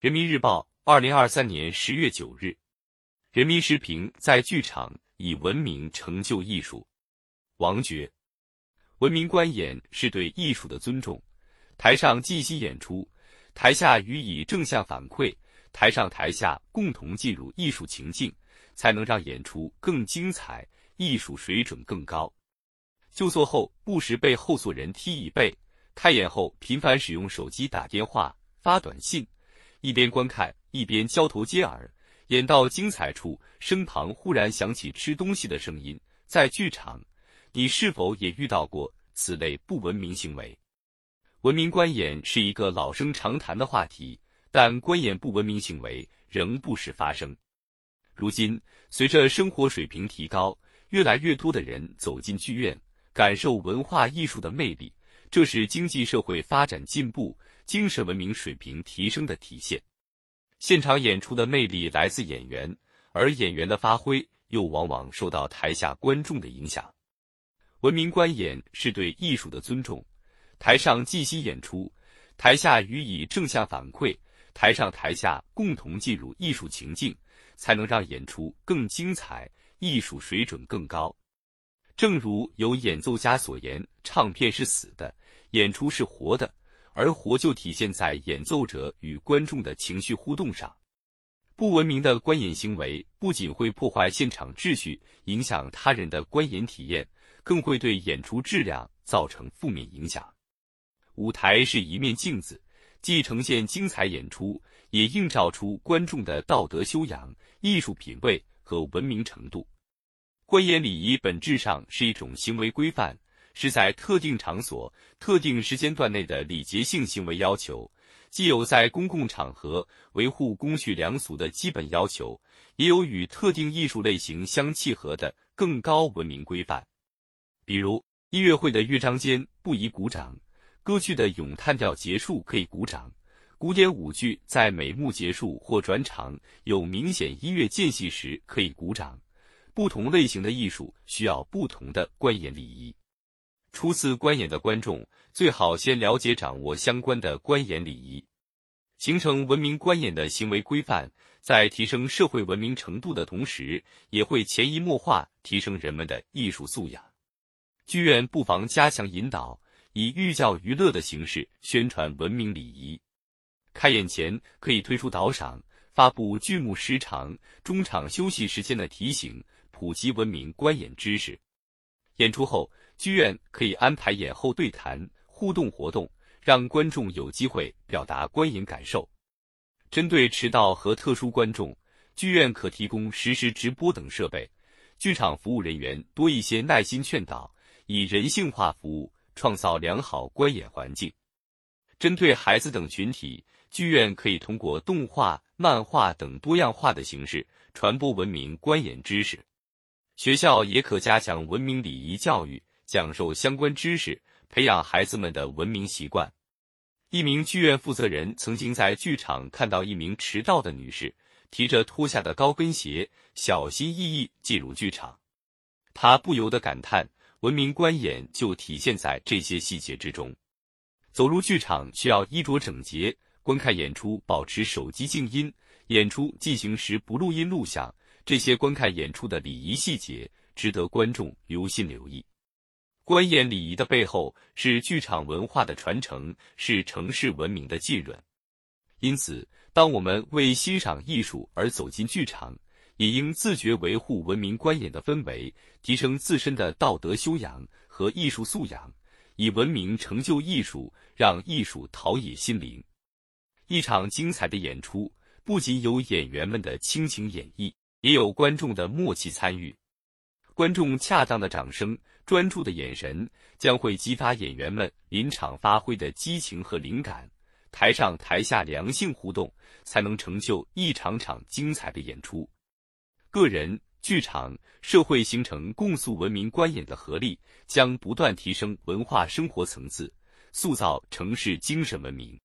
人民日报，二零二三年十月九日，人民时评：在剧场以文明成就艺术。王珏，文明观演是对艺术的尊重。台上即兴演出，台下予以正向反馈，台上台下共同进入艺术情境，才能让演出更精彩，艺术水准更高。就座后不时被后座人踢椅背，开演后频繁使用手机打电话、发短信。一边观看一边交头接耳，演到精彩处，身旁忽然响起吃东西的声音。在剧场，你是否也遇到过此类不文明行为？文明观演是一个老生常谈的话题，但观演不文明行为仍不时发生。如今，随着生活水平提高，越来越多的人走进剧院，感受文化艺术的魅力，这是经济社会发展进步。精神文明水平提升的体现。现场演出的魅力来自演员，而演员的发挥又往往受到台下观众的影响。文明观演是对艺术的尊重。台上即兴演出，台下予以正向反馈，台上台下共同进入艺术情境，才能让演出更精彩，艺术水准更高。正如有演奏家所言：“唱片是死的，演出是活的。”而活就体现在演奏者与观众的情绪互动上。不文明的观演行为不仅会破坏现场秩序，影响他人的观演体验，更会对演出质量造成负面影响。舞台是一面镜子，既呈现精彩演出，也映照出观众的道德修养、艺术品味和文明程度。观演礼仪本质上是一种行为规范。是在特定场所、特定时间段内的礼节性行为要求，既有在公共场合维护公序良俗的基本要求，也有与特定艺术类型相契合的更高文明规范。比如，音乐会的乐章间不宜鼓掌，歌剧的咏叹调结束可以鼓掌，古典舞剧在每幕结束或转场有明显音乐间隙时可以鼓掌。不同类型的艺术需要不同的观演礼仪。初次观演的观众最好先了解掌握相关的观演礼仪，形成文明观演的行为规范，在提升社会文明程度的同时，也会潜移默化提升人们的艺术素养。剧院不妨加强引导，以寓教于乐的形式宣传文明礼仪。开演前可以推出导赏，发布剧目时长、中场休息时间的提醒，普及文明观演知识。演出后。剧院可以安排演后对谈、互动活动，让观众有机会表达观影感受。针对迟到和特殊观众，剧院可提供实时直播等设备，剧场服务人员多一些耐心劝导，以人性化服务，创造良好观演环境。针对孩子等群体，剧院可以通过动画、漫画等多样化的形式传播文明观演知识。学校也可加强文明礼仪教育。讲授相关知识，培养孩子们的文明习惯。一名剧院负责人曾经在剧场看到一名迟到的女士提着脱下的高跟鞋，小心翼翼进入剧场。他不由得感叹：文明观演就体现在这些细节之中。走入剧场需要衣着整洁，观看演出保持手机静音，演出进行时不录音录像。这些观看演出的礼仪细节值得观众留心留意。观演礼仪的背后是剧场文化的传承，是城市文明的浸润。因此，当我们为欣赏艺术而走进剧场，也应自觉维护文明观演的氛围，提升自身的道德修养和艺术素养，以文明成就艺术，让艺术陶冶心灵。一场精彩的演出，不仅有演员们的倾情演绎，也有观众的默契参与。观众恰当的掌声。专注的眼神将会激发演员们临场发挥的激情和灵感，台上台下良性互动，才能成就一场场精彩的演出。个人、剧场、社会形成共塑文明观演的合力，将不断提升文化生活层次，塑造城市精神文明。